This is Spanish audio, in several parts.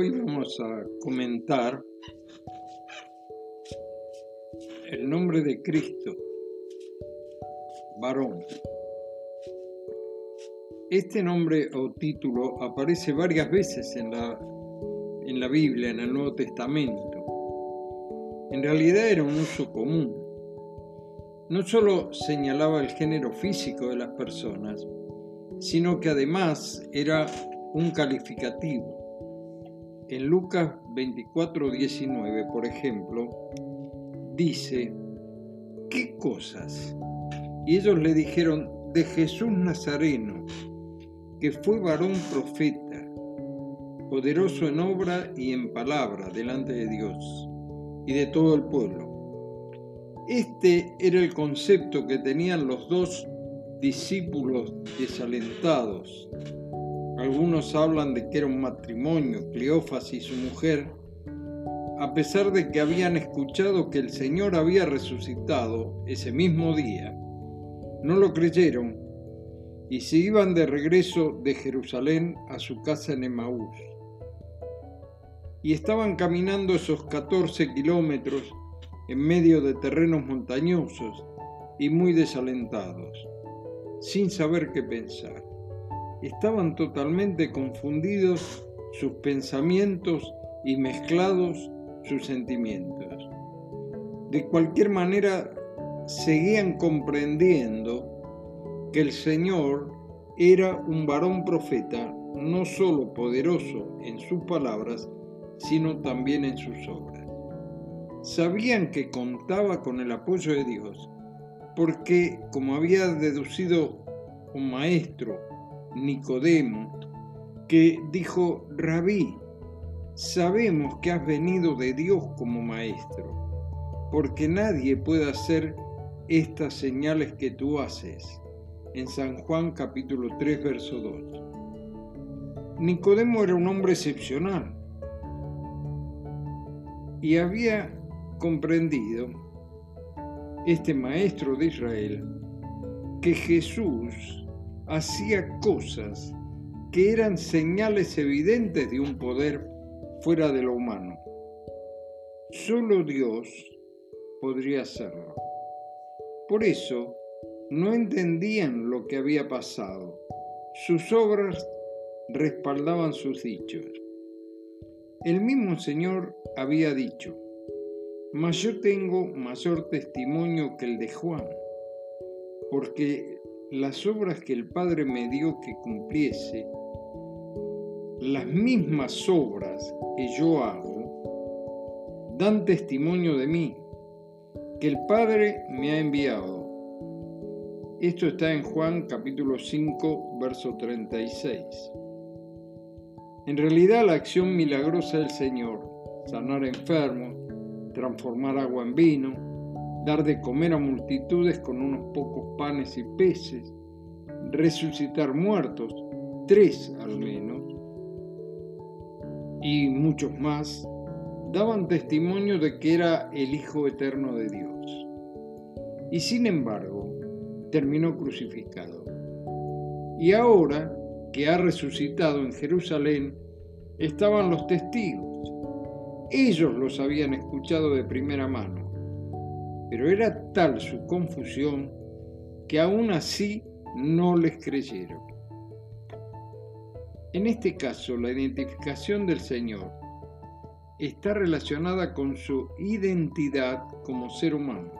Hoy vamos a comentar el nombre de Cristo, varón. Este nombre o título aparece varias veces en la, en la Biblia, en el Nuevo Testamento. En realidad era un uso común. No solo señalaba el género físico de las personas, sino que además era un calificativo. En Lucas 24:19, por ejemplo, dice, ¿qué cosas? Y ellos le dijeron, de Jesús Nazareno, que fue varón profeta, poderoso en obra y en palabra delante de Dios y de todo el pueblo. Este era el concepto que tenían los dos discípulos desalentados. Algunos hablan de que era un matrimonio, Cleofas y su mujer, a pesar de que habían escuchado que el Señor había resucitado ese mismo día. No lo creyeron y se iban de regreso de Jerusalén a su casa en Emaús. Y estaban caminando esos 14 kilómetros en medio de terrenos montañosos y muy desalentados sin saber qué pensar. Estaban totalmente confundidos sus pensamientos y mezclados sus sentimientos. De cualquier manera, seguían comprendiendo que el Señor era un varón profeta, no solo poderoso en sus palabras, sino también en sus obras. Sabían que contaba con el apoyo de Dios porque, como había deducido un maestro, Nicodemo, que dijo, Rabí, sabemos que has venido de Dios como maestro, porque nadie puede hacer estas señales que tú haces. En San Juan capítulo 3, verso 2. Nicodemo era un hombre excepcional y había comprendido este maestro de Israel, que Jesús hacía cosas que eran señales evidentes de un poder fuera de lo humano. Solo Dios podría hacerlo. Por eso no entendían lo que había pasado. Sus obras respaldaban sus dichos. El mismo Señor había dicho, mas yo tengo mayor testimonio que el de Juan, porque las obras que el Padre me dio que cumpliese, las mismas obras que yo hago, dan testimonio de mí, que el Padre me ha enviado. Esto está en Juan capítulo 5, verso 36. En realidad la acción milagrosa del Señor, sanar enfermos, transformar agua en vino, dar de comer a multitudes con unos pocos panes y peces, resucitar muertos, tres al menos, y muchos más, daban testimonio de que era el Hijo Eterno de Dios. Y sin embargo, terminó crucificado. Y ahora que ha resucitado en Jerusalén, estaban los testigos ellos los habían escuchado de primera mano, pero era tal su confusión que aún así no les creyeron. En este caso, la identificación del Señor está relacionada con su identidad como ser humano.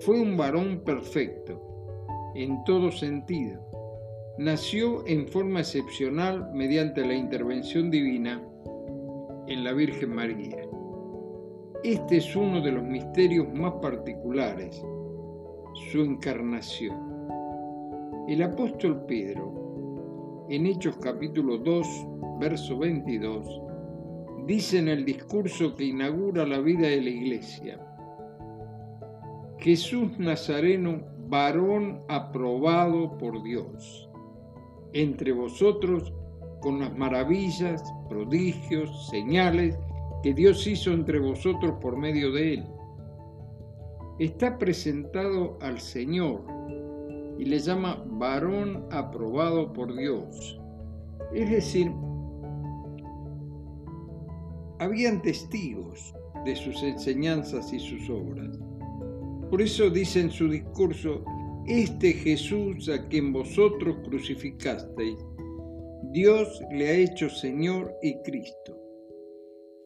Fue un varón perfecto, en todo sentido. Nació en forma excepcional mediante la intervención divina en la Virgen María. Este es uno de los misterios más particulares, su encarnación. El apóstol Pedro, en Hechos capítulo 2, verso 22, dice en el discurso que inaugura la vida de la iglesia, Jesús Nazareno, varón aprobado por Dios, entre vosotros con las maravillas, prodigios, señales que Dios hizo entre vosotros por medio de él. Está presentado al Señor y le llama varón aprobado por Dios. Es decir, habían testigos de sus enseñanzas y sus obras. Por eso dice en su discurso, este Jesús a quien vosotros crucificasteis, Dios le ha hecho Señor y Cristo.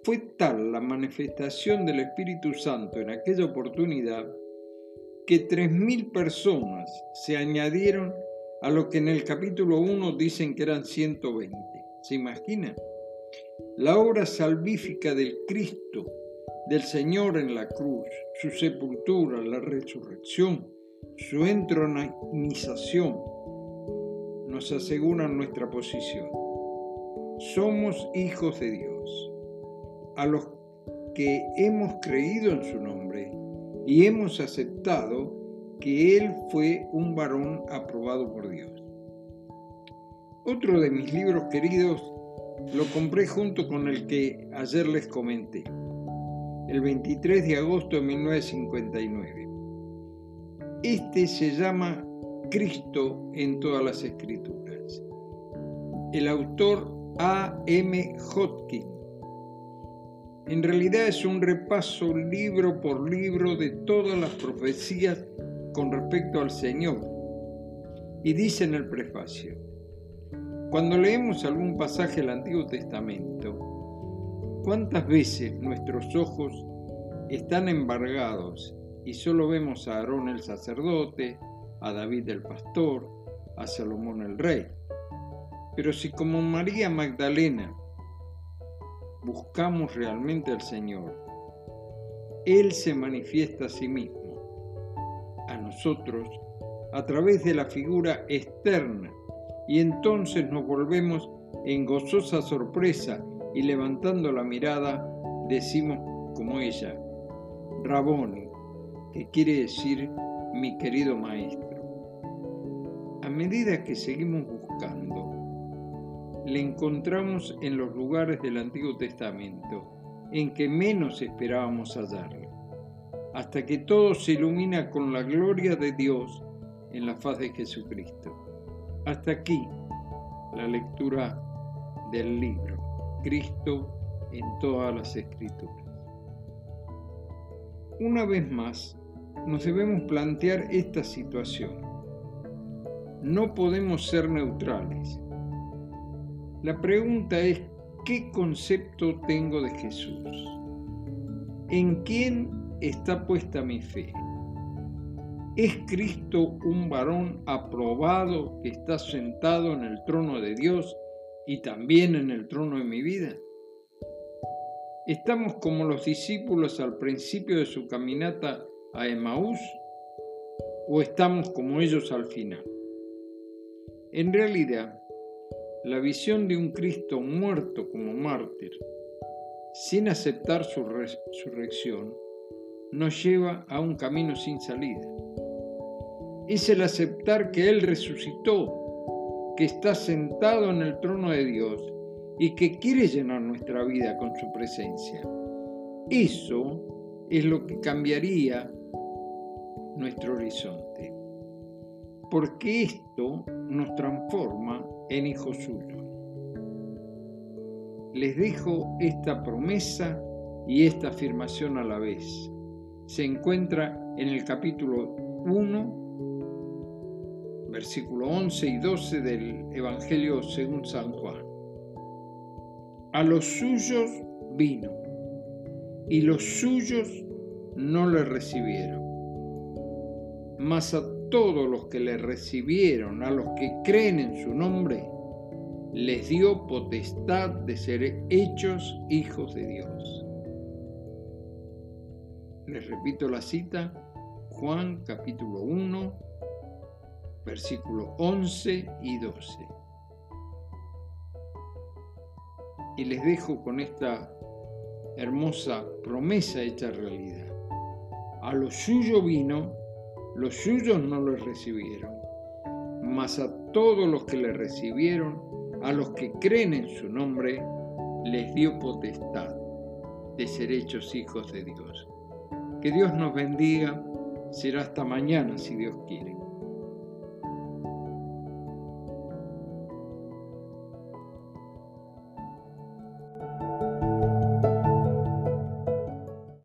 Fue tal la manifestación del Espíritu Santo en aquella oportunidad que tres mil personas se añadieron a lo que en el capítulo 1 dicen que eran 120. ¿Se imaginan? La obra salvífica del Cristo, del Señor en la cruz, su sepultura, la resurrección, su entronización, nos aseguran nuestra posición. Somos hijos de Dios, a los que hemos creído en su nombre y hemos aceptado que Él fue un varón aprobado por Dios. Otro de mis libros queridos lo compré junto con el que ayer les comenté, el 23 de agosto de 1959. Este se llama Cristo en todas las escrituras. El autor A. M. Hodgkin. En realidad es un repaso libro por libro de todas las profecías con respecto al Señor. Y dice en el prefacio, cuando leemos algún pasaje del Antiguo Testamento, ¿cuántas veces nuestros ojos están embargados y solo vemos a Aarón el sacerdote, a David el pastor, a Salomón el rey? Pero si como María Magdalena buscamos realmente al Señor, Él se manifiesta a sí mismo, a nosotros, a través de la figura externa y entonces nos volvemos en gozosa sorpresa y levantando la mirada decimos como ella, Raboni, que quiere decir mi querido maestro. A medida que seguimos buscando, le encontramos en los lugares del Antiguo Testamento en que menos esperábamos hallarle, hasta que todo se ilumina con la gloria de Dios en la faz de Jesucristo. Hasta aquí la lectura del libro, Cristo en todas las escrituras. Una vez más, nos debemos plantear esta situación. No podemos ser neutrales. La pregunta es, ¿qué concepto tengo de Jesús? ¿En quién está puesta mi fe? ¿Es Cristo un varón aprobado que está sentado en el trono de Dios y también en el trono de mi vida? ¿Estamos como los discípulos al principio de su caminata a Emaús o estamos como ellos al final? En realidad, la visión de un Cristo muerto como mártir, sin aceptar su resurrección, nos lleva a un camino sin salida es el aceptar que Él resucitó, que está sentado en el trono de Dios y que quiere llenar nuestra vida con su presencia. Eso es lo que cambiaría nuestro horizonte, porque esto nos transforma en hijos suyos. Les dejo esta promesa y esta afirmación a la vez. Se encuentra en el capítulo 1 versículo 11 y 12 del Evangelio según San Juan. A los suyos vino y los suyos no le recibieron. Mas a todos los que le recibieron, a los que creen en su nombre, les dio potestad de ser hechos hijos de Dios. Les repito la cita, Juan capítulo 1, versículos 11 y 12. Y les dejo con esta hermosa promesa hecha realidad. A lo suyo vino, los suyos no lo recibieron, mas a todos los que le recibieron, a los que creen en su nombre, les dio potestad de ser hechos hijos de Dios. Que Dios nos bendiga, será hasta mañana si Dios quiere.